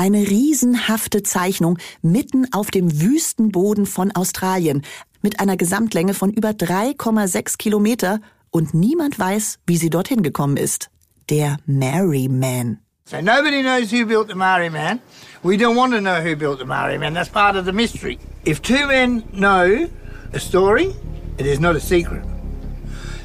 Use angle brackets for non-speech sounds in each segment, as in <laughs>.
Eine riesenhafte Zeichnung mitten auf dem Wüstenboden von Australien mit einer Gesamtlänge von über 3,6 Kilometer und niemand weiß, wie sie dorthin gekommen ist. Der Mary Man. So nobody knows who built the Maori Man. We don't want to know who built the Maori Man. That's part of the mystery. If two men know a story, it is not a secret.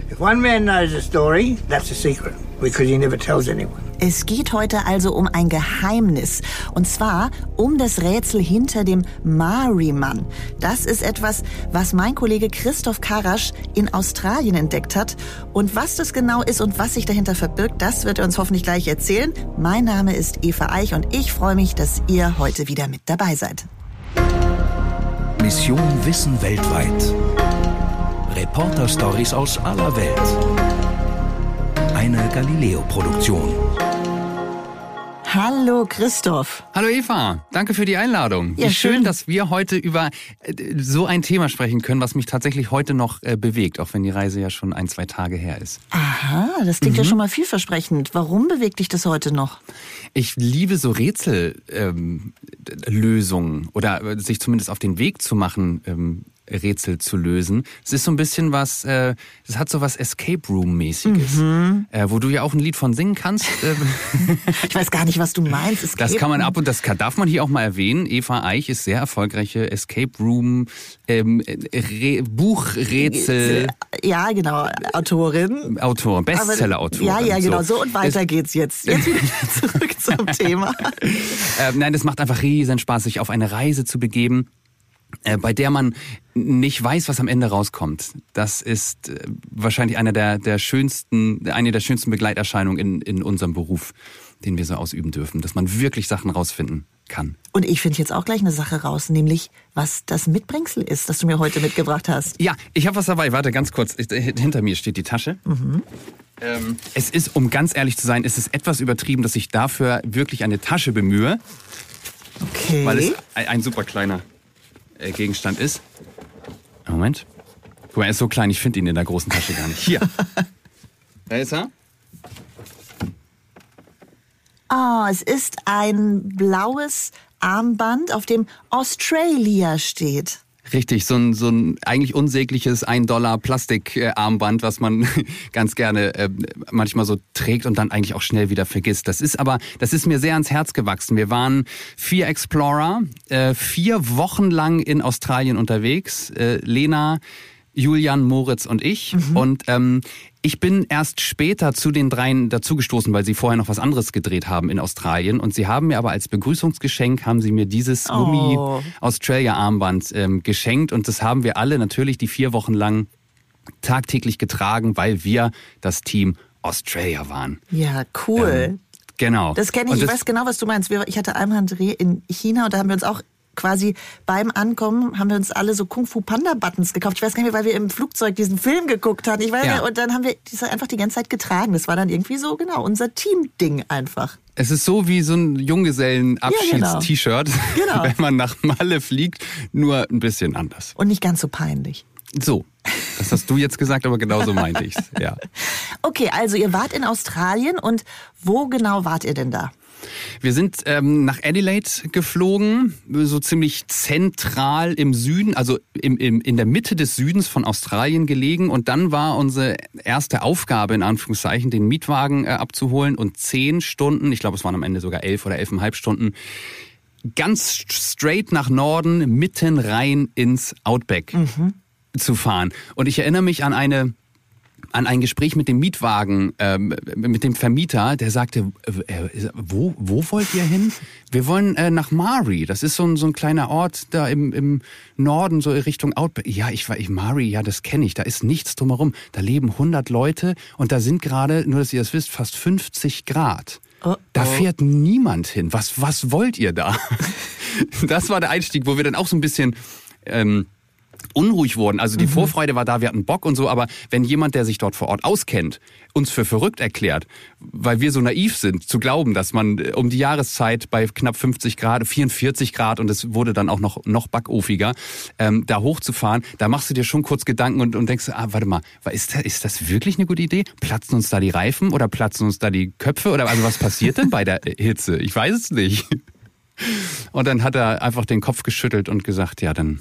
If one man knows a story, that's a secret because he never tells anyone. Es geht heute also um ein Geheimnis. Und zwar um das Rätsel hinter dem Maori-Mann. Das ist etwas, was mein Kollege Christoph Karasch in Australien entdeckt hat. Und was das genau ist und was sich dahinter verbirgt, das wird er uns hoffentlich gleich erzählen. Mein Name ist Eva Eich und ich freue mich, dass ihr heute wieder mit dabei seid. Mission Wissen weltweit. Reporter-Stories aus aller Welt. Eine Galileo-Produktion. Hallo Christoph. Hallo Eva, danke für die Einladung. Ja, Wie schön, schön. dass wir heute über äh, so ein Thema sprechen können, was mich tatsächlich heute noch äh, bewegt, auch wenn die Reise ja schon ein, zwei Tage her ist. Aha, das klingt ja schon mal vielversprechend. Warum bewegt dich das heute noch? Ich liebe so Rätsellösungen ähm, oder äh, sich zumindest auf den Weg zu machen, ähm, Rätsel zu lösen. Es ist so ein bisschen was, äh, es hat so was Escape Room-mäßiges, äh, wo du ja auch ein Lied von singen kannst. Äh, <laughs> Ich weiß gar nicht, was du meinst. Es Das kann man ab und das kann, darf man hier auch mal erwähnen. Eva Eich ist sehr erfolgreiche Escape Room ähm, Re Buchrätsel Ja, genau, Autorin. Autorin, Aber- Bestseller-Autorin. Ja, ja, genau. So, und weiter Es- geht's jetzt. Jetzt wieder <laughs> zurück zum Thema. Äh, nein, es macht einfach riesen Spaß, sich auf eine Reise zu begeben, äh, bei der man nicht weiß, was am Ende rauskommt. Das ist äh, wahrscheinlich einer der, der schönsten, eine der schönsten Begleiterscheinungen in, in unserem Beruf, den wir so ausüben dürfen, dass man wirklich Sachen rausfinden kann. Und ich finde jetzt auch gleich eine Sache raus, nämlich was das Mitbringsel ist, das du mir heute mitgebracht hast. Ja, ich habe was dabei. Warte, ganz kurz. Hinter mir steht die Tasche. Ähm, es ist, um ganz ehrlich zu sein, es ist etwas übertrieben, dass ich dafür wirklich eine Tasche bemühe, Okay. weil es ein, ein super kleiner äh, Gegenstand ist. Moment. Guck mal, er ist so klein, ich finde ihn in der großen Tasche gar nicht. Hier. <laughs> Da ist er. Ah, es ist ein blaues Armband, auf dem Australia steht. Richtig, so ein, so ein eigentlich unsägliches 1 Dollar Plastikarmband, was man <laughs> ganz gerne äh, manchmal so trägt und dann eigentlich auch schnell wieder vergisst. Das ist aber, das ist mir sehr ans Herz gewachsen. Wir waren vier Explorer, äh, vier Wochen lang in Australien unterwegs. Äh, Lena, Julian, Moritz und ich. Und ähm, ich bin erst später zu den dreien dazugestoßen, weil sie vorher noch was anderes gedreht haben in Australien. Und sie haben mir aber als Begrüßungsgeschenk, haben sie mir dieses Oh. Gummi Australia-Armband ähm, geschenkt. Und das haben wir alle natürlich die vier Wochen lang tagtäglich getragen, weil wir das Team Australia waren. Ja, cool. Ähm, genau. Das kenne ich, Und ich weiß genau, was du meinst. Ich hatte einmal einen Dreh in China und da haben wir uns auch quasi beim Ankommen haben wir uns alle so Kung Fu Panda Buttons gekauft. Ich weiß gar nicht mehr, weil wir im Flugzeug diesen Film geguckt hatten. Ich weiß Ja. nicht, und dann haben wir das einfach die ganze Zeit getragen. Das war dann irgendwie so genau unser Team-Ding einfach. Es ist so wie so ein Junggesellen-Abschieds-T-Shirt, Genau. <laughs> wenn man nach Malle fliegt, nur ein bisschen anders. Und nicht ganz so peinlich. So, das hast du jetzt gesagt, aber genauso meinte ich's. Ja. <laughs> Okay, also ihr wart in Australien und wo genau wart ihr denn da? Wir sind ähm, nach Adelaide geflogen, so ziemlich zentral im Süden, also im, im, in der Mitte des Südens von Australien gelegen. Und dann war unsere erste Aufgabe, in Anführungszeichen, den Mietwagen äh, abzuholen und zehn Stunden, ich glaube es waren am Ende sogar elf oder elfeinhalb Stunden, ganz straight nach Norden, mitten rein ins Outback zu fahren. Und ich erinnere mich an eine an ein Gespräch mit dem Mietwagen, ähm, mit dem Vermieter, der sagte, äh, wo, wo wollt ihr hin? Wir wollen äh, nach Mari. Das ist so ein, so ein kleiner Ort da im, im Norden, so in Richtung Outback. Ja, ich war, ich, Mari, ja, das kenne ich. Da ist nichts drumherum. Da leben 100 Leute und da sind gerade, nur dass ihr das wisst, fast 50 Grad. Oh, Da oh. fährt niemand hin. Was, was wollt ihr da? <laughs> Das war der Einstieg, wo wir dann auch so ein bisschen ähm, unruhig wurden. Also die Vorfreude war da, wir hatten Bock und so, aber wenn jemand, der sich dort vor Ort auskennt, uns für verrückt erklärt, weil wir so naiv sind, zu glauben, dass man äh, um die Jahreszeit bei knapp 50 Grad, 44 Grad und es wurde dann auch noch, noch backofiger, ähm, da hochzufahren, da machst du dir schon kurz Gedanken und, und denkst, ah, warte mal, ist das, ist das wirklich eine gute Idee? Platzen uns da die Reifen oder platzen uns da die Köpfe oder also was passiert denn bei der Hitze? Ich weiß es nicht. Und dann hat er einfach den Kopf geschüttelt und gesagt, ja, dann,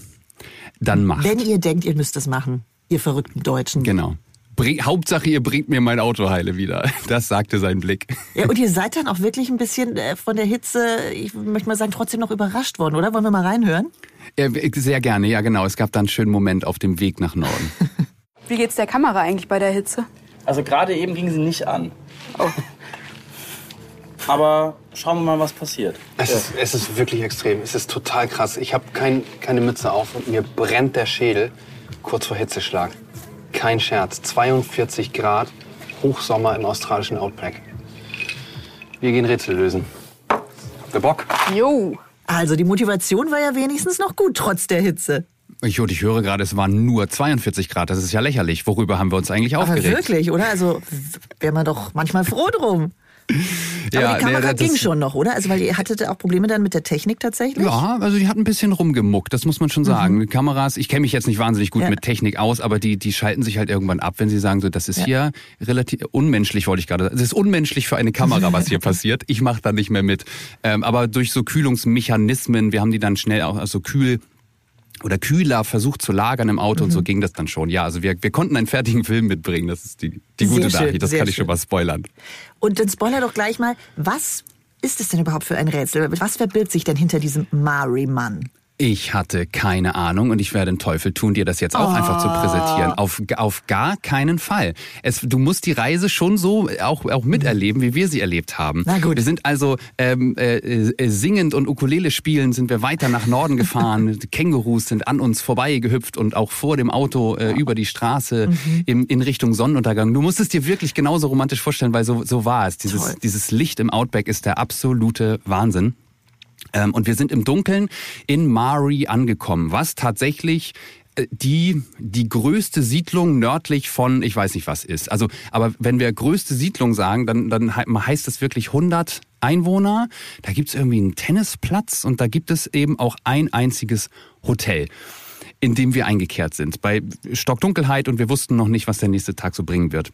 dann macht. Wenn ihr denkt, ihr müsst es machen, ihr verrückten Deutschen. Genau. Bring, Hauptsache, ihr bringt mir mein Auto heile wieder. <laughs> Das sagte sein Blick. Ja, und ihr seid dann auch wirklich ein bisschen äh, von der Hitze, ich möchte mal sagen, trotzdem noch überrascht worden, oder? Wollen wir mal reinhören? Ja, sehr gerne, ja genau. Es gab dann einen schönen Moment auf dem Weg nach Norden. <laughs> Wie geht's der Kamera eigentlich bei der Hitze? Also gerade eben ging sie nicht an. Oh. Aber schauen wir mal, was passiert. Es, ist, es ist wirklich extrem. Es ist total krass. Ich habe kein, keine Mütze auf und mir brennt der Schädel kurz vor Hitzeschlag. Kein Scherz. 42 Grad, Hochsommer im australischen Outback. Wir gehen Rätsel lösen. Habt ihr Bock? Jo. Also die Motivation war ja wenigstens noch gut, trotz der Hitze. Ich, und ich höre gerade, es waren nur 42 Grad. Das ist ja lächerlich. Worüber haben wir uns eigentlich Aber aufgeregt? wirklich, oder? Also wäre man doch manchmal froh drum. Aber Ja, die Kamera nee, das- ging schon noch, oder? Also weil ihr hattet auch Probleme dann mit der Technik tatsächlich? Ja, also die hat ein bisschen rumgemuckt, das muss man schon sagen. Die Kameras, ich kenne mich jetzt nicht wahnsinnig gut Ja. mit Technik aus, aber die, die schalten sich halt irgendwann ab, wenn sie sagen, so, das ist hier relativ unmenschlich, wollte ich gerade sagen. Es ist unmenschlich für eine Kamera, was hier <laughs> passiert. Ich mache da nicht mehr mit. Ähm, aber durch so Kühlungsmechanismen, wir haben die dann schnell auch also kühl oder kühler versucht zu lagern im Auto und so ging das dann schon. Ja, also wir, wir konnten einen fertigen Film mitbringen. Das ist die, die gute schön, Nachricht. Das kann ich schön. schon mal spoilern. Und dann spoiler doch gleich mal, was ist es denn überhaupt für ein Rätsel? Was verbirgt sich denn hinter diesem Mari-Mann? Ich hatte keine Ahnung und ich werde den Teufel tun, dir das jetzt auch einfach zu präsentieren. Auf, auf gar keinen Fall. Es, du musst die Reise schon so auch, auch miterleben, wie wir sie erlebt haben. Na gut. Wir sind also ähm, äh, äh, singend und Ukulele spielen, sind wir weiter nach Norden gefahren. <laughs> Kängurus sind an uns vorbeigehüpft und auch vor dem Auto äh, über die Straße im, in Richtung Sonnenuntergang. Du musst es dir wirklich genauso romantisch vorstellen, weil so, so war es. Dieses, Toll. dieses Licht im Outback ist der absolute Wahnsinn. Ähm, und wir sind im Dunkeln in Mari angekommen, was tatsächlich äh, die, die größte Siedlung nördlich von, ich weiß nicht was ist. Also, aber wenn wir größte Siedlung sagen, dann, dann he- heißt das wirklich 100 Einwohner. Da gibt's irgendwie einen Tennisplatz und da gibt es eben auch ein einziges Hotel in dem wir eingekehrt sind. Bei Stockdunkelheit und wir wussten noch nicht, was der nächste Tag so bringen wird.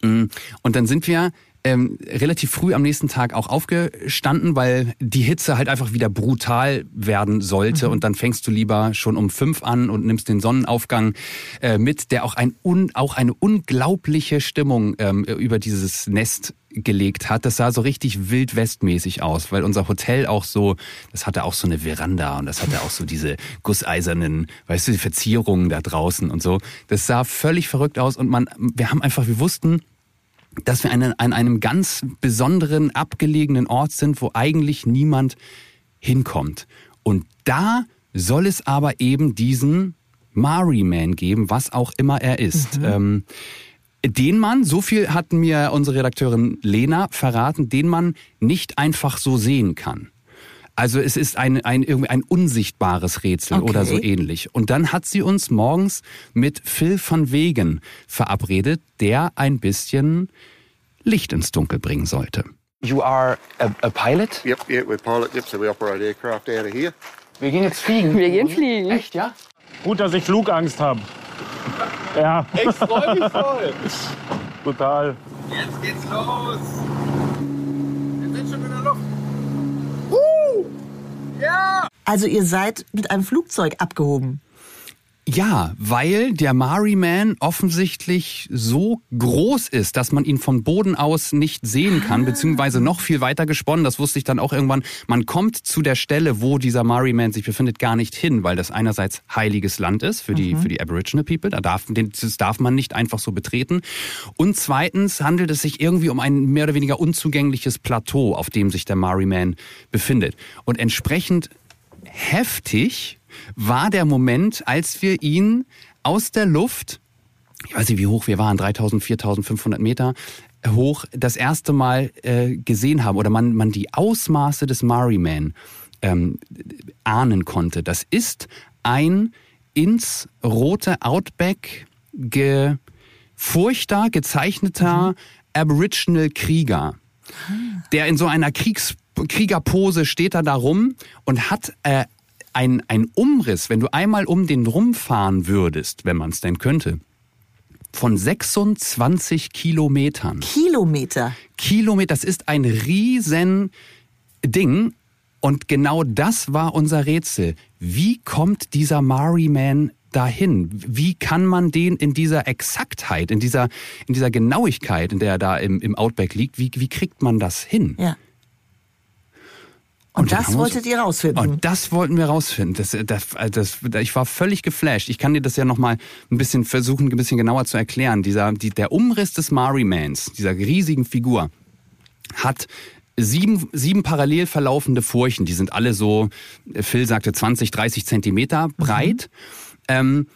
Mm, Und dann sind wir ähm, relativ früh am nächsten Tag auch aufgestanden, weil die Hitze halt einfach wieder brutal werden sollte. Und dann fängst du lieber schon um fünf an und nimmst den Sonnenaufgang äh, mit, der auch, ein un, auch eine unglaubliche Stimmung ähm, über dieses Nest gelegt hat. Das sah so richtig wildwestmäßig aus, weil unser Hotel auch so, das hatte auch so eine Veranda und das hatte auch so diese gusseisernen, weißt du, die Verzierungen da draußen und so. Das sah völlig verrückt aus und man, wir haben einfach, wir wussten, dass wir an, an einem ganz besonderen, abgelegenen Ort sind, wo eigentlich niemand hinkommt. Und da soll es aber eben diesen Mari-Man geben, was auch immer er ist. Ähm, den man, so viel hat mir unsere Redakteurin Lena verraten, den man nicht einfach so sehen kann. Also es ist ein, ein, irgendwie ein unsichtbares Rätsel Okay. oder so ähnlich. Und dann hat sie uns morgens mit Phil van Wegen verabredet, der ein bisschen Licht ins Dunkel bringen sollte. You are a, a pilot? Yep, yeah, we're pilot. Yep, so we operate aircraft out of here. Wir gehen jetzt fliegen. Wir gehen fliegen. Echt, ja? Gut, dass ich Flugangst habe. Ja. Ich freue mich voll. <laughs> Total. Jetzt geht's los. Wir sind schon in der Luft. Also ihr seid mit einem Flugzeug abgehoben. Ja, weil der Mari Man offensichtlich so groß ist, dass man ihn von Boden aus nicht sehen kann, beziehungsweise noch viel weiter gesponnen. Das wusste ich dann auch irgendwann. Man kommt zu der Stelle, wo dieser Mari Man sich befindet, gar nicht hin, weil das einerseits heiliges Land ist für die, für die Aboriginal People. Da darf, das darf man nicht einfach so betreten. Und zweitens handelt es sich irgendwie um ein mehr oder weniger unzugängliches Plateau, auf dem sich der Mari Man befindet. Und entsprechend heftig war der Moment, als wir ihn aus der Luft, ich weiß nicht, wie hoch wir waren, 3000, 4500 Meter hoch, das erste Mal äh, gesehen haben oder man, man die Ausmaße des Mari Man ähm, ahnen konnte. Das ist ein ins rote Outback gefurchter, gezeichneter Aboriginal Krieger. Der in so einer Kriegs Kriegerpose steht er da rum und hat äh, ein, ein Umriss, wenn du einmal um den rumfahren würdest, wenn man es denn könnte, von 26 Kilometern. Kilometer. Kilometer, das ist ein riesen Ding. Und genau das war unser Rätsel. Wie kommt dieser Mari Man dahin? Wie kann man den in dieser Exaktheit, in dieser, in dieser Genauigkeit, in der er da im, im Outback liegt, wie, wie kriegt man das hin? Ja. Und, dann das wolltet ihr rausfinden. Und das wollten wir rausfinden. Das, das, das, ich war völlig geflasht. Ich kann dir das ja noch mal ein bisschen versuchen, ein bisschen genauer zu erklären. Dieser, die, der Umriss des Marimans, dieser riesigen Figur, hat sieben, sieben parallel verlaufende Furchen. Die sind alle so, äh, Phil sagte 20, 30 Zentimeter breit. Ähm,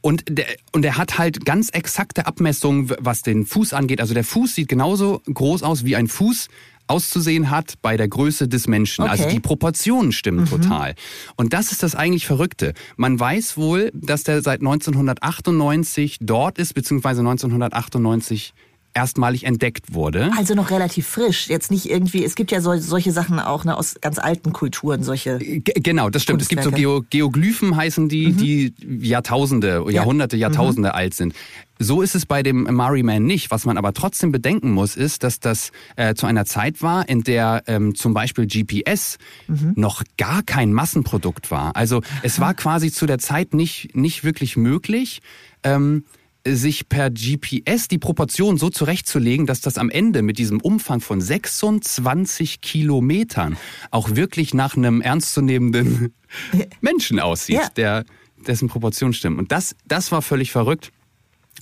und der, und er hat halt ganz exakte Abmessungen, was den Fuß angeht. Also der Fuß sieht genauso groß aus, wie ein Fuß auszusehen hat bei der Größe des Menschen. Also Okay. die Proportionen stimmen total. Und das ist das eigentlich Verrückte. Man weiß wohl, dass der seit 1998 dort ist, beziehungsweise 1998 erstmalig entdeckt wurde. Also noch relativ frisch. Jetzt nicht irgendwie, es gibt ja sol solche Sachen auch ne, aus ganz alten Kulturen, solche. G genau, das stimmt. Es gibt so. Geo Geoglyphen heißen die, die Jahrtausende, Jahrhunderte, Jahrtausende alt sind. So ist es bei dem Mari Man nicht. Was man aber trotzdem bedenken muss, ist, dass das äh, zu einer Zeit war, in der ähm, zum Beispiel GPS noch gar kein Massenprodukt war. Also es war quasi zu der Zeit nicht, nicht wirklich möglich. Ähm, sich per GPS die Proportion so zurechtzulegen, dass das am Ende mit diesem Umfang von 26 Kilometern auch wirklich nach einem ernstzunehmenden <laughs> Menschen aussieht, Ja. der, dessen Proportionen stimmen. Und das, das war völlig verrückt.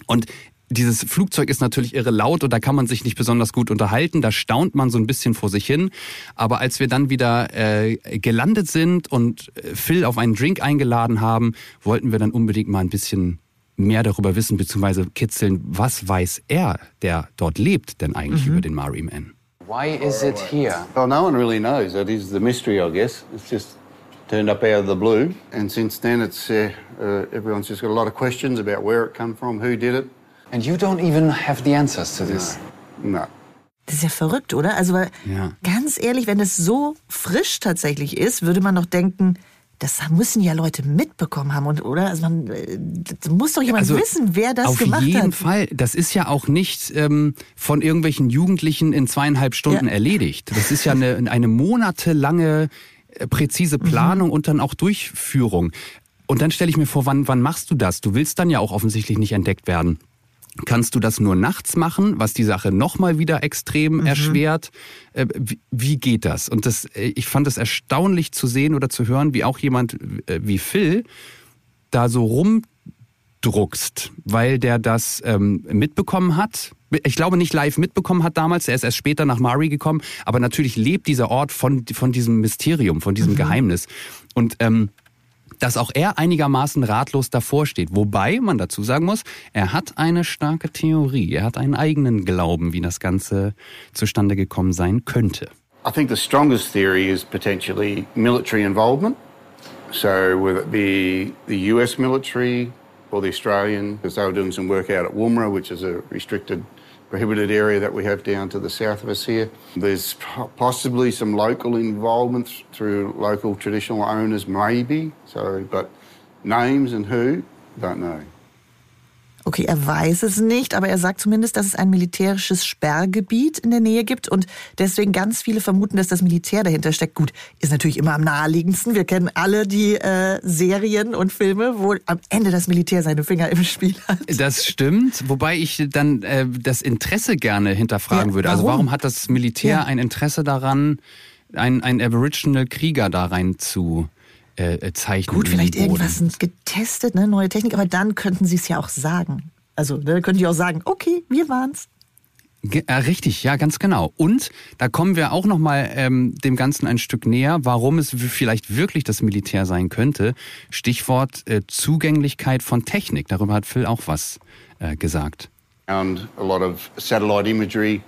Und dieses Flugzeug ist natürlich irre laut und da kann man sich nicht besonders gut unterhalten. Da staunt man so ein bisschen vor sich hin. Aber als wir dann wieder äh, gelandet sind und äh, Phil auf einen Drink eingeladen haben, wollten wir dann unbedingt mal ein bisschen mehr darüber wissen, beziehungsweise kitzeln, was weiß er, der dort lebt, denn eigentlich über den Mari Man. Why is it here? Well, no one really knows. That is the mystery, I guess. It's just turned up out of the blue. And since then, it's uh, uh, everyone's just got a lot of questions about where it come from, who did it. And you don't even have the answers to this. No. Das ist ja verrückt, oder? Also weil, Ja. ganz ehrlich, wenn es so frisch tatsächlich ist, würde man doch denken, das müssen ja Leute mitbekommen haben, und, oder? Also man äh, das muss doch jemand wissen, wer das Also auf gemacht jeden hat. Fall. Das ist ja auch nicht ähm, von irgendwelchen Jugendlichen in zweieinhalb Stunden Ja. erledigt. Das ist ja eine, eine monatelange äh, präzise Planung und dann auch Durchführung. Und dann stelle ich mir vor, wann, wann machst du das? Du willst dann ja auch offensichtlich nicht entdeckt werden. Kannst du das nur nachts machen, was die Sache nochmal wieder extrem erschwert? Äh, wie, geht das? Und das, äh, ich fand es erstaunlich zu sehen oder zu hören, wie auch jemand äh, wie Phil da so rumdruckst, weil der das ähm, mitbekommen hat. Ich glaube nicht live mitbekommen hat damals, er ist erst später nach Mari gekommen, aber natürlich lebt dieser Ort von, von diesem Mysterium, von diesem Geheimnis. Und ähm, dass auch er einigermaßen ratlos davor steht. Wobei man dazu sagen muss, er hat eine starke Theorie, er hat einen eigenen Glauben, wie das Ganze zustande gekommen sein könnte. I think the strongest theory is potentially military involvement. So whether it be the US military or the Australian, because they were doing some work out at Woomera, which is a restricted, prohibited area that we have down to the south of us here. There's possibly some local involvement through local traditional owners, maybe. So, but names and who, don't know. Okay, er weiß es nicht, aber er sagt zumindest, dass es ein militärisches Sperrgebiet in der Nähe gibt und deswegen ganz viele vermuten, dass das Militär dahinter steckt. Gut, ist natürlich immer am naheliegendsten. Wir kennen alle die äh, Serien und Filme, wo am Ende das Militär seine Finger im Spiel hat. Das stimmt, wobei ich dann äh, das Interesse gerne hinterfragen Ja, würde. Also warum? warum hat das Militär Ja. ein Interesse daran, einen, einen Aboriginal-Krieger da rein zu äh, äh, zeichnen? Gut, vielleicht irgendwas getestet, ne, neue Technik, aber dann könnten sie es ja auch sagen. Also, ne, könnten die auch sagen, okay, wir waren's. Ge- äh, richtig, ja, ganz genau. Und da kommen wir auch noch mal ähm, dem Ganzen ein Stück näher, warum es vielleicht wirklich das Militär sein könnte. Stichwort äh, Zugänglichkeit von Technik. Darüber hat Phil auch was äh, gesagt. found a lot of satellite imagery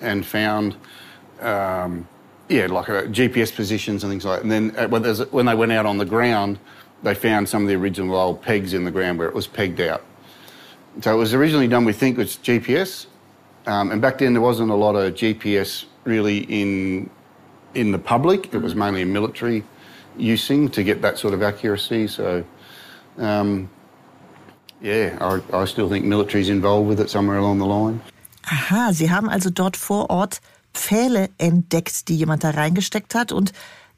and found, um, yeah, like uh, GPS positions and things like that. And then uh, when, when they went out on the ground, they found some of the original old pegs in the ground where it was pegged out. So it was originally done, we think, with GPS. Um, and back then there wasn't a lot of GPS really in, in the public. It was mainly military using to get that sort of accuracy. So, um, yeah, I, I still think military's involved with it somewhere along the line. Aha, sie haben also dort vor Ort Pfähle entdeckt, die jemand da reingesteckt hat und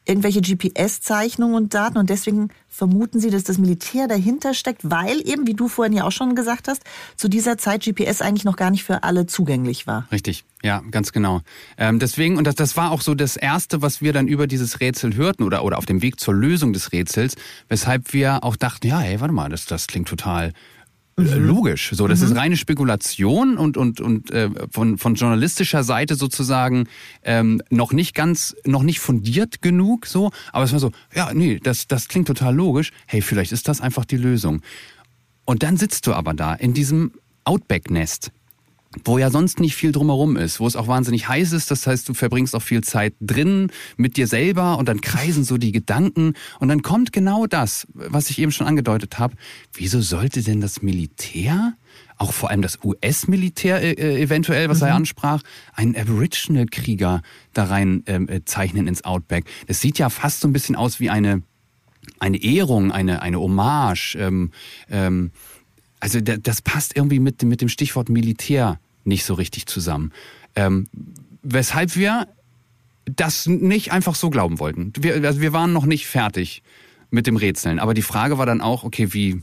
irgendwelche GPS-Zeichnungen und Daten und deswegen vermuten sie, dass das Militär dahinter steckt, weil eben, wie du vorhin ja auch schon gesagt hast, zu dieser Zeit GPS eigentlich noch gar nicht für alle zugänglich war. Richtig, ja, ganz genau. Ähm, deswegen, und das, das war auch so das Erste, was wir dann über dieses Rätsel hörten oder, oder auf dem Weg zur Lösung des Rätsels, weshalb wir auch dachten, ja, hey, warte mal, das, das klingt total äh, logisch. So, das Mhm. ist reine Spekulation und und und äh, von von journalistischer Seite sozusagen ähm, noch nicht ganz, noch nicht fundiert genug. So, aber es war so, ja, nee, das das klingt total logisch. Hey, vielleicht ist das einfach die Lösung. Und dann sitzt du aber da in diesem Outback-Nest wo ja sonst nicht viel drumherum ist, wo es auch wahnsinnig heiß ist. Das heißt, du verbringst auch viel Zeit drin mit dir selber und dann kreisen so die Gedanken und dann kommt genau das, was ich eben schon angedeutet habe. Wieso sollte denn das Militär, auch vor allem das US-Militär äh, äh, eventuell, was er ansprach, einen Aboriginal-Krieger da rein ähm, äh, zeichnen ins Outback? Das sieht ja fast so ein bisschen aus wie eine eine Ehrung, eine eine Hommage. Ähm, ähm, also da- das passt irgendwie mit, dem- mit dem Stichwort Militär nicht so richtig zusammen. Ähm, weshalb wir das nicht einfach so glauben wollten. Wir, also wir waren noch nicht fertig mit dem Rätseln. Aber die Frage war dann auch, okay, wie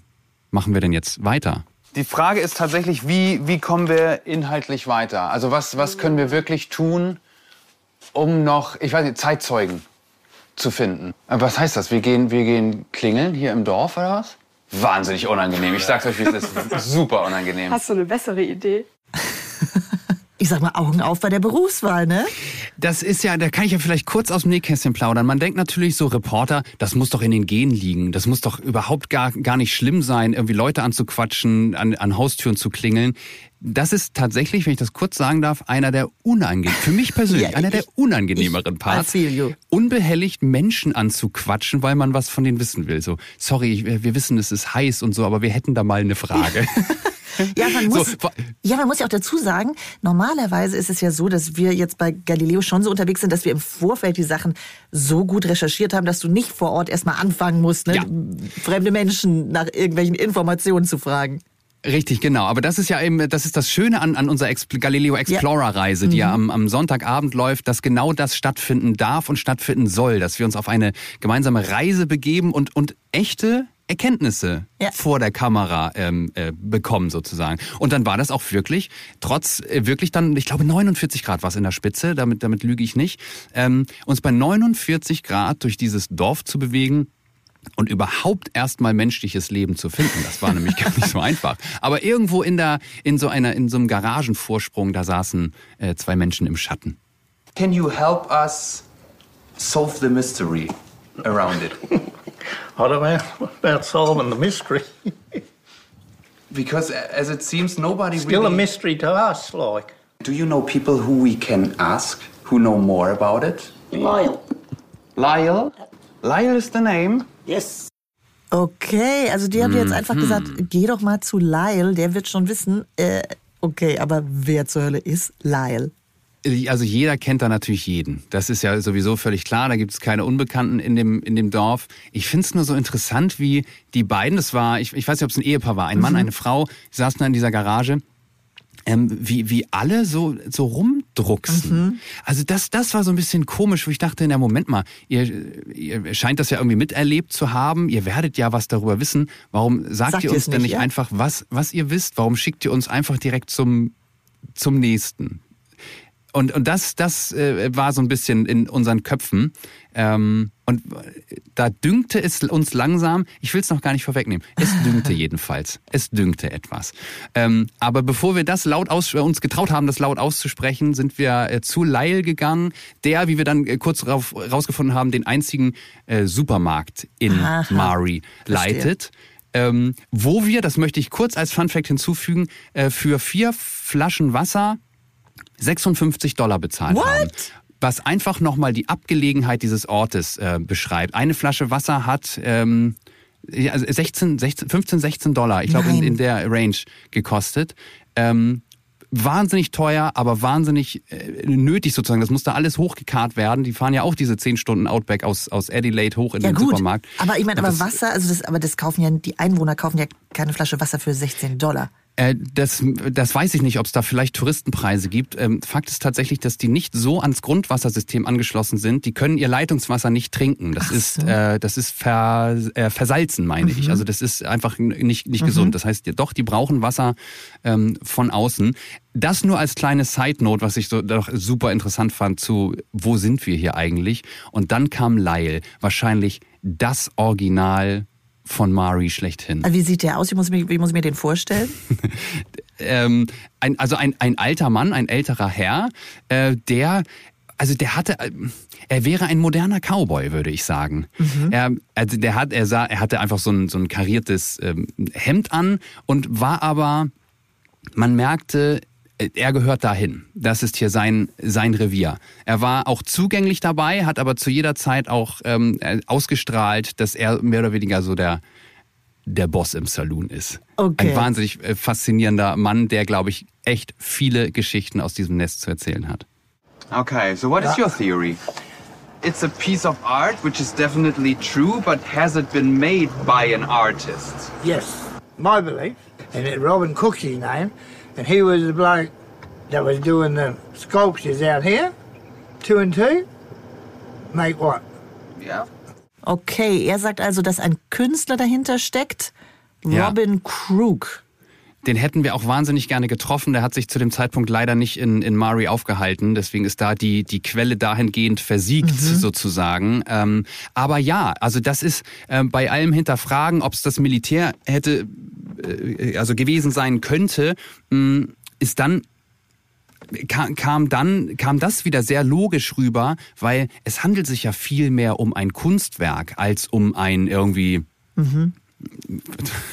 machen wir denn jetzt weiter? Die Frage ist tatsächlich, wie, wie kommen wir inhaltlich weiter? Also was, was können wir wirklich tun, um noch, ich weiß nicht, Zeitzeugen zu finden? Aber Was heißt das? Wir gehen, wir gehen klingeln hier im Dorf oder was? Wahnsinnig unangenehm. Ich sag's euch, wie es ist. Super unangenehm. Hast du eine bessere Idee? <laughs> Ich sag mal, Augen auf bei der Berufswahl, ne? Das ist ja, da kann ich ja vielleicht kurz aus dem Nähkästchen plaudern. Man denkt natürlich so, Reporter, das muss doch in den Genen liegen. Das muss doch überhaupt gar, gar nicht schlimm sein, irgendwie Leute anzuquatschen, an, an Haustüren zu klingeln. Das ist tatsächlich, wenn ich das kurz sagen darf, einer der unangenehmen, für mich persönlich, <laughs> Ja, einer der ich- unangenehmeren I Parts. Unbehelligt Menschen anzuquatschen, weil man was von denen wissen will. So, sorry, ich, wir wissen, es ist heiß und so, aber wir hätten da mal eine Frage. <laughs> Ja, man <laughs> So, muss, vor- ja, man muss ja auch dazu sagen, normalerweise ist es ja so, dass wir jetzt bei Galileo schon so unterwegs sind, dass wir im Vorfeld die Sachen so gut recherchiert haben, dass du nicht vor Ort erstmal anfangen musst, ne, Ja. fremde Menschen nach irgendwelchen Informationen zu fragen. Richtig, genau. Aber das ist ja eben, das ist das Schöne an, an unserer Expl Galileo Explorer Reise, die ja am, am Sonntagabend läuft, dass genau das stattfinden darf und stattfinden soll, dass wir uns auf eine gemeinsame Reise begeben und, und echte Erkenntnisse Ja. vor der Kamera ähm, äh, bekommen sozusagen. Und dann war das auch wirklich, trotz äh, wirklich dann, ich glaube 49 Grad war es in der Spitze, damit, damit lüge ich nicht, ähm, uns bei 49 Grad durch dieses Dorf zu bewegen, und überhaupt erstmal menschliches Leben zu finden. Das war nämlich <laughs> gar nicht so einfach. Aber irgendwo in der, in so einer, in so einem Garagenvorsprung, da saßen äh, zwei Menschen im Schatten. Can you help us solve the mystery around it? <laughs> Know about solving the mystery. Because as it seems, nobody Still a really... mystery to us, like. Do you know people who we can ask, who know more about it? Lyle. Lyle? Lyle is the name? Yes. Okay, also die haben dir jetzt Mhm. einfach gesagt, geh doch mal zu Lyle, der wird schon wissen. Äh, okay, aber wer zur Hölle ist Lyle? Also jeder kennt da natürlich jeden. Das ist ja sowieso völlig klar. Da gibt es keine Unbekannten in dem, in dem Dorf. Ich finde es nur so interessant, wie die beiden, das war, ich, ich weiß nicht, ob es ein Ehepaar war, ein Mann, eine Frau, saßen da in dieser Garage. Ähm, wie, wie alle so, so rumdrucksen. Also das, das war so ein bisschen komisch, wo ich dachte, na Moment mal, ihr, ihr scheint das ja irgendwie miterlebt zu haben, ihr werdet ja was darüber wissen. Warum sagt, Sagt ihr uns denn nicht, nicht ja? einfach, was, was ihr wisst? Warum schickt ihr uns einfach direkt zum, zum nächsten? Und, und das, das äh, war so ein bisschen in unseren Köpfen. Ähm, und da dünkte es uns langsam, ich will es noch gar nicht vorwegnehmen, es dünkte <laughs> jedenfalls. Es dünkte etwas. Ähm, aber bevor wir das laut aus, äh, uns getraut haben, das laut auszusprechen, sind wir äh, zu Lyle gegangen, der, wie wir dann äh, kurz rauf, rausgefunden haben, den einzigen äh, Supermarkt in Aha, Mari leitet. Ähm, wo wir, das möchte ich kurz als Fun Fact hinzufügen, äh, für vier Flaschen Wasser 56 Dollar bezahlt What? haben. Was einfach nochmal die Abgelegenheit dieses Ortes äh, beschreibt. Eine Flasche Wasser hat ähm, ja, also 16, 16, 15, 16 Dollar, ich glaube in, in der Range gekostet. Ähm, wahnsinnig teuer, aber wahnsinnig äh, nötig sozusagen. Das musste alles hochgekarrt werden. Die fahren ja auch diese 10 Stunden Outback aus, aus Adelaide hoch in Ja den gut, Supermarkt. aber ich meine, aber das- Wasser, also das, aber das kaufen ja, die Einwohner kaufen ja keine Flasche Wasser für 16 Dollar. Äh, das, das weiß ich nicht, ob es da vielleicht Touristenpreise gibt. Ähm, Fakt ist tatsächlich, dass die nicht so ans Grundwassersystem angeschlossen sind. Die können ihr Leitungswasser nicht trinken. Das Ach ist so. äh, das ist ver, äh, versalzen, meine ich. Mhm. Also das ist einfach nicht nicht Mhm. gesund. Das heißt, doch, die brauchen Wasser ähm, von außen. Das nur als kleine Side Note, was ich so doch super interessant fand zu wo sind wir hier eigentlich? Und dann kam Lyle, wahrscheinlich das Original von Mari schlechthin. Wie sieht der aus? Wie muss, ich mir, wie muss ich mir den vorstellen? <laughs> ähm, ein, also ein, ein alter Mann, ein älterer Herr, äh, der, also der hatte, äh, er wäre ein moderner Cowboy, würde ich sagen. Er, also der hat, er sah, er hatte einfach so ein, so ein kariertes ähm, Hemd an und war aber, man merkte, er gehört dahin. Das ist hier sein, sein Revier. Er war auch zugänglich dabei, hat aber zu jeder Zeit auch ähm, äh, ausgestrahlt, dass er mehr oder weniger so der, der Boss im Saloon ist. Okay. Ein wahnsinnig äh, faszinierender Mann, der, glaube ich, echt viele Geschichten aus diesem Nest zu erzählen hat. Okay, so what is your theory? It's a piece of art which is definitely true, but has it been made by an artist? Yes, my belief. And it Robin Cook's his name, and he was the bloke that was doing the sculptures out here. Two and two make what? Yeah. Okay, er sagt also, dass ein Künstler dahinter steckt. Ja. Robin Krug. Den hätten wir auch wahnsinnig gerne getroffen. Der hat sich zu dem Zeitpunkt leider nicht in, in Mari aufgehalten. Deswegen ist da die, die Quelle dahingehend versiegt, sozusagen. Ähm, aber ja, also das ist äh, bei allem Hinterfragen, ob es das Militär hätte, äh, also gewesen sein könnte, mh, ist dann kam, dann kam das wieder sehr logisch rüber, weil es handelt sich ja viel mehr um ein Kunstwerk als um ein irgendwie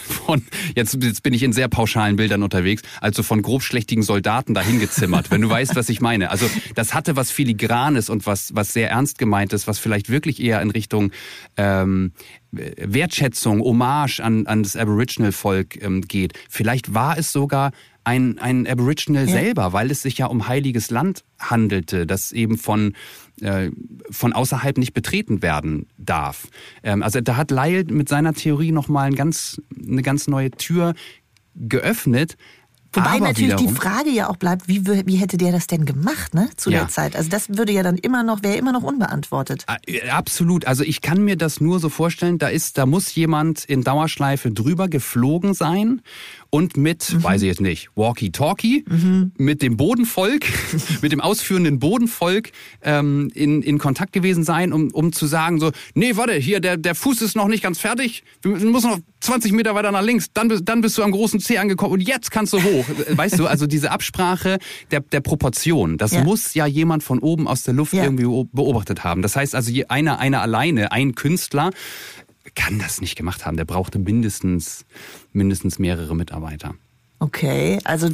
von, jetzt, jetzt bin ich in sehr pauschalen Bildern unterwegs, also von grobschlächtigen Soldaten dahin gezimmert, wenn du weißt, was ich meine. Also das hatte was Filigranes und was, was sehr ernst gemeintes, was vielleicht wirklich eher in Richtung ähm, Wertschätzung, Hommage an, an das Aboriginal-Volk ähm, geht. Vielleicht war es sogar ein, ein Aboriginal Ja. selber, weil es sich ja um heiliges Land handelte, das eben von, äh, von außerhalb nicht betreten werden darf. Ähm, also da hat Lyle mit seiner Theorie nochmal ein ganz, eine ganz neue Tür geöffnet. Wobei aber natürlich die wiederum- Frage ja auch bleibt, wie, wie hätte der das denn gemacht, ne, zu Ja. der Zeit? Also das würde ja dann immer noch, wäre immer noch unbeantwortet. Äh, Absolut. Also ich kann mir das nur so vorstellen, da ist, da muss jemand in Dauerschleife drüber geflogen sein und mit, Mhm. weiß ich jetzt nicht, Walkie-Talkie, mit dem Bodenvolk, <laughs> mit dem ausführenden Bodenvolk ähm, in, in Kontakt gewesen sein, um, um zu sagen so, nee, warte, hier, der, der Fuß ist noch nicht ganz fertig, wir müssen noch 20 Meter weiter nach links, dann, bist- dann bist du am großen C angekommen und jetzt kannst du hoch. <laughs> Weißt du, also diese Absprache der, der Proportion, das Ja. muss ja jemand von oben aus der Luft Ja. irgendwie beo- beobachtet haben. Das heißt also, einer, einer alleine, ein Künstler, kann das nicht gemacht haben. Der brauchte mindestens, mindestens mehrere Mitarbeiter. Okay, also,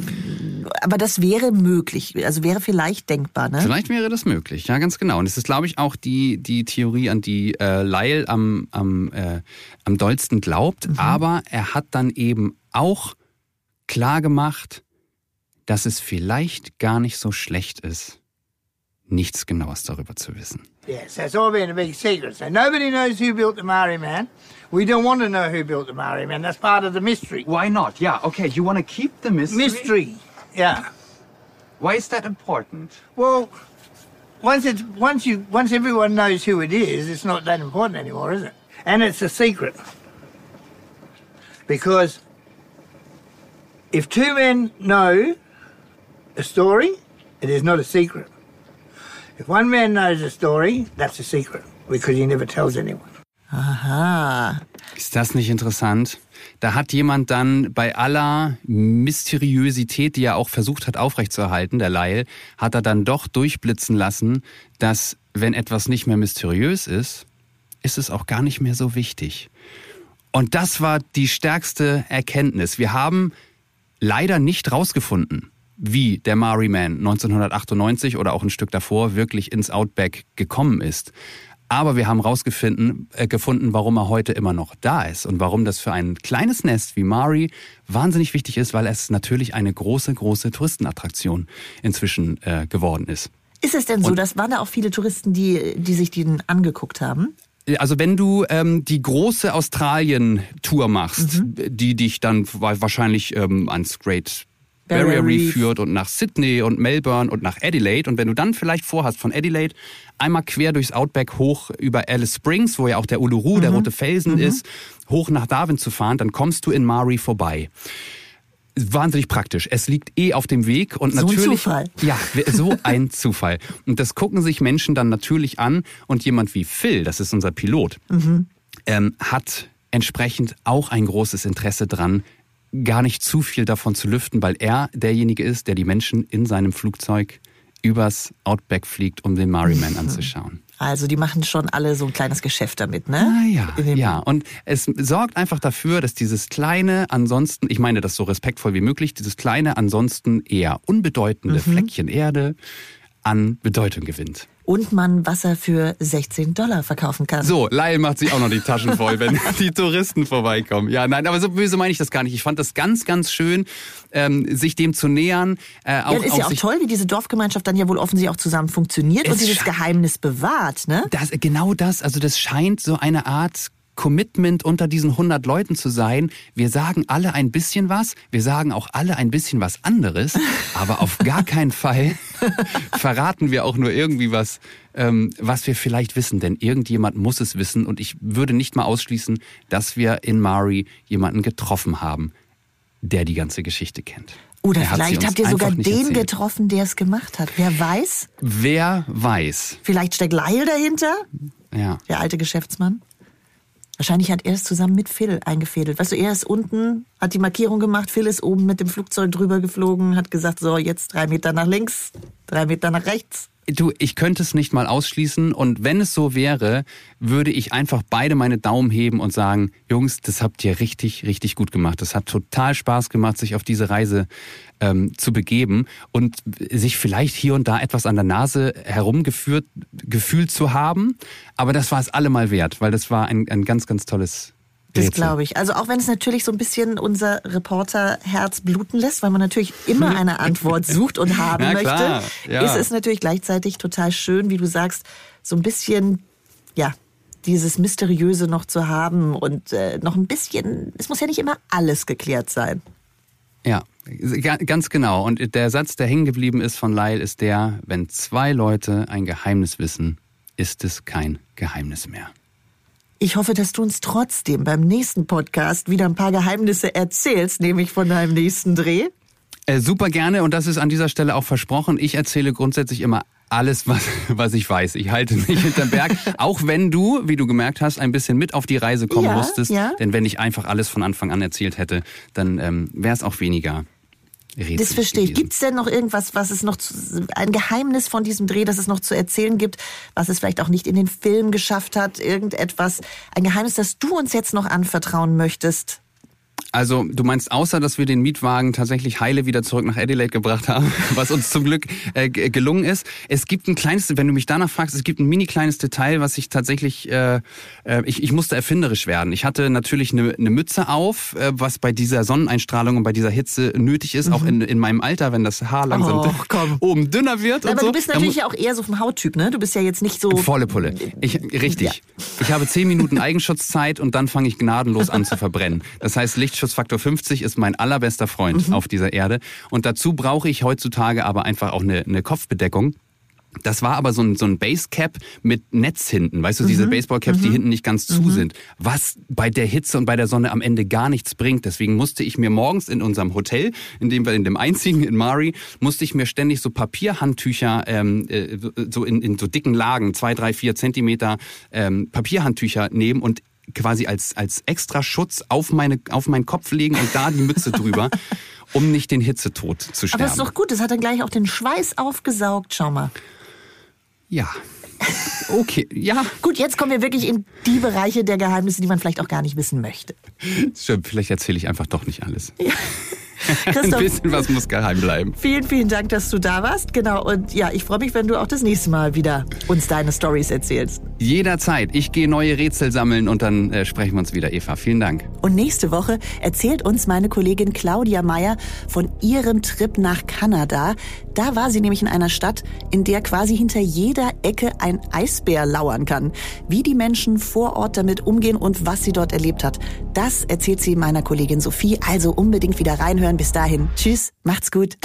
aber das wäre möglich, also wäre vielleicht denkbar, ne? Vielleicht wäre das möglich, ja, ganz genau. Und es ist, glaube ich, auch die, die Theorie, an die äh, Lyle am, am, äh, am dollsten glaubt. Aber er hat dann eben auch klar gemacht, dass es vielleicht gar nicht so schlecht ist, nichts Genaues darüber zu wissen. Yes, that's all been a big secret. So nobody knows who built the Maori man. We don't want to know who built the Maori man. That's part of the mystery. Why not? Yeah, okay, you want to keep the mystery? Mystery. Yeah. Why is that important? Well, once it's once you once everyone knows who it is, it's not that important anymore, is it? And it's a secret. Because if two men know a story, it is not a secret. If one man knows a story, that's a secret because he never tells anyone. Aha. Ist das nicht interessant? Da hat jemand dann bei aller Mysteriosität, die er auch versucht hat aufrechtzuerhalten, der Lyle, hat er dann doch durchblitzen lassen, dass wenn etwas nicht mehr mysteriös ist, ist es auch gar nicht mehr so wichtig. Und das war die stärkste Erkenntnis. Wir haben leider nicht rausgefunden, wie der Maori Man 1998 oder auch ein Stück davor wirklich ins Outback gekommen ist. Aber wir haben rausgefunden, äh, gefunden, warum er heute immer noch da ist und warum das für ein kleines Nest wie Mari wahnsinnig wichtig ist, weil es natürlich eine große, große Touristenattraktion inzwischen äh, geworden ist. Ist es denn so, Und- dass waren da auch viele Touristen, die, die sich den angeguckt haben? Also wenn du ähm, die große Australien-Tour machst, Mhm. die dich dann wa- wahrscheinlich ähm, ans Great Barrier Reef führt und nach Sydney und Melbourne und nach Adelaide und wenn du dann vielleicht vorhast von Adelaide einmal quer durchs Outback hoch über Alice Springs, wo ja auch der Uluru, Mhm. der rote Felsen ist, hoch nach Darwin zu fahren, dann kommst du in Mari vorbei. Wahnsinnig praktisch. Es liegt eh auf dem Weg und So ein natürlich Zufall. ja, so ein <laughs> Zufall. Und das gucken sich Menschen dann natürlich an und jemand wie Phil, das ist unser Pilot, ähm, hat entsprechend auch ein großes Interesse dran, gar nicht zu viel davon zu lüften, weil er derjenige ist, der die Menschen in seinem Flugzeug übers Outback fliegt, um den Mariman anzuschauen. Also die machen schon alle so ein kleines Geschäft damit, ne? Ah ja, In dem- ja. Und es sorgt einfach dafür, dass dieses kleine, ansonsten, ich meine das so respektvoll wie möglich, dieses kleine, ansonsten eher unbedeutende Mhm. Fleckchen Erde an Bedeutung gewinnt. Und man Wasser für 16 Dollar verkaufen kann. So, Lyle macht sich auch noch die Taschen voll, wenn <laughs> die Touristen vorbeikommen. Ja, nein, aber so böse meine ich das gar nicht. Ich fand das ganz, ganz schön, ähm, sich dem zu nähern. Äh, auch, ja, ist ja auch toll, wie diese Dorfgemeinschaft dann ja wohl offensichtlich auch zusammen funktioniert und dieses Geheimnis bewahrt, ne? Das, genau das, also das scheint so eine Art Commitment unter diesen 100 Leuten zu sein. Wir sagen alle ein bisschen was, wir sagen auch alle ein bisschen was anderes, aber auf gar keinen Fall <laughs> verraten wir auch nur irgendwie was, ähm, was wir vielleicht wissen, denn irgendjemand muss es wissen und ich würde nicht mal ausschließen, dass wir in Mari jemanden getroffen haben, der die ganze Geschichte kennt. Oder Er vielleicht habt ihr sogar den erzählt. getroffen, der es gemacht hat. Wer weiß? Wer weiß. Vielleicht steckt Lyle dahinter, Ja. der alte Geschäftsmann. Wahrscheinlich hat er es zusammen mit Phil eingefädelt. Weißt du, er ist unten, hat die Markierung gemacht, Phil ist oben mit dem Flugzeug drüber geflogen, hat gesagt, so, jetzt drei Meter nach links, drei Meter nach rechts. Du, ich könnte es nicht mal ausschließen und wenn es so wäre, würde ich einfach beide meine Daumen heben und sagen, Jungs, das habt ihr richtig, richtig gut gemacht. Das hat total Spaß gemacht, sich auf diese Reise ähm, zu begeben und sich vielleicht hier und da etwas an der Nase herumgeführt, gefühlt zu haben. Aber das war es allemal wert, weil das war ein, ein ganz, ganz tolles Das glaube ich. Also auch wenn es natürlich so ein bisschen unser Reporterherz bluten lässt, weil man natürlich immer <laughs> eine Antwort sucht und haben Na möchte, klar, ja. ist es natürlich gleichzeitig total schön, wie du sagst, so ein bisschen, ja, dieses Mysteriöse noch zu haben und äh, noch ein bisschen, es muss ja nicht immer alles geklärt sein. Ja, ga- ganz genau. Und der Satz, der hängen geblieben ist von Lyle, ist der, wenn zwei Leute ein Geheimnis wissen, ist es kein Geheimnis mehr. Ich hoffe, dass du uns trotzdem beim nächsten Podcast wieder ein paar Geheimnisse erzählst, nämlich von deinem nächsten Dreh. Äh, super gerne und das ist an dieser Stelle auch versprochen. Ich erzähle grundsätzlich immer alles, was, <laughs> was ich weiß. Ich halte nicht hinterm Berg. <laughs> auch wenn du, wie du gemerkt hast, ein bisschen mit auf die Reise kommen Ja, musstest. ja. Denn wenn ich einfach alles von Anfang an erzählt hätte, dann ähm, wäre es auch weniger Rätsel. Das verstehe ich. Gibt es denn noch irgendwas, was es noch zu, ein Geheimnis von diesem Dreh, das es noch zu erzählen gibt, was es vielleicht auch nicht in den Film geschafft hat? Irgendetwas, ein Geheimnis, das du uns jetzt noch anvertrauen möchtest? Also du meinst, außer dass wir den Mietwagen tatsächlich heile wieder zurück nach Adelaide gebracht haben, <laughs> was uns zum Glück äh, gelungen ist. Es gibt ein kleines, wenn du mich danach fragst, es gibt ein mini kleines Detail, was ich tatsächlich, äh, äh, ich, ich musste erfinderisch werden. Ich hatte natürlich eine, eine Mütze auf, äh, was bei dieser Sonneneinstrahlung und bei dieser Hitze nötig ist, auch in, in meinem Alter, wenn das Haar langsam Mhm. Och, komm. oben dünner wird und Aber so. du bist natürlich ja auch eher so vom Hauttyp, ne? Du bist ja jetzt nicht so. Volle Pulle. Ich, richtig. Ja. Ich habe zehn Minuten Eigenschutzzeit und dann fange ich gnadenlos an zu verbrennen. Das heißt, Lichtschutzfaktor 50 ist mein allerbester Freund auf dieser Erde. Und dazu brauche ich heutzutage aber einfach auch eine, eine Kopfbedeckung. Das war aber so ein, so ein Basecap mit Netz hinten. Weißt du, diese Baseballcaps, die hinten nicht ganz zu sind. Was bei der Hitze und bei der Sonne am Ende gar nichts bringt. Deswegen musste ich mir morgens in unserem Hotel, in dem wir in dem einzigen in Mari, musste ich mir ständig so Papierhandtücher, ähm, äh, so in, in so dicken Lagen, zwei, drei, vier Zentimeter ähm, Papierhandtücher nehmen und quasi als, als extra Schutz auf, meine, auf meinen Kopf legen und da die Mütze drüber, <laughs> um nicht den Hitzetod zu sterben. Aber ist doch gut, das hat dann gleich auch den Schweiß aufgesaugt. Schau mal. Ja. Okay, ja. Gut, jetzt kommen wir wirklich in die Bereiche der Geheimnisse, die man vielleicht auch gar nicht wissen möchte. Stimmt, vielleicht erzähle ich einfach doch nicht alles. <laughs> Ein Christoph, bisschen was muss geheim bleiben. vielen, vielen Dank, dass du da warst. Genau, und ja, ich freue mich, wenn du auch das nächste Mal wieder uns deine Stories erzählst. Jederzeit. Ich gehe neue Rätsel sammeln und dann äh, sprechen wir uns wieder, Eva. Vielen Dank. Und nächste Woche erzählt uns meine Kollegin Claudia Meyer von ihrem Trip nach Kanada. Da war sie nämlich in einer Stadt, in der quasi hinter jeder Ecke ein Eisbär lauern kann. Wie die Menschen vor Ort damit umgehen und was sie dort erlebt hat, das erzählt sie meiner Kollegin Sophie. Also unbedingt wieder reinhören. Bis dahin. Tschüss, macht's gut.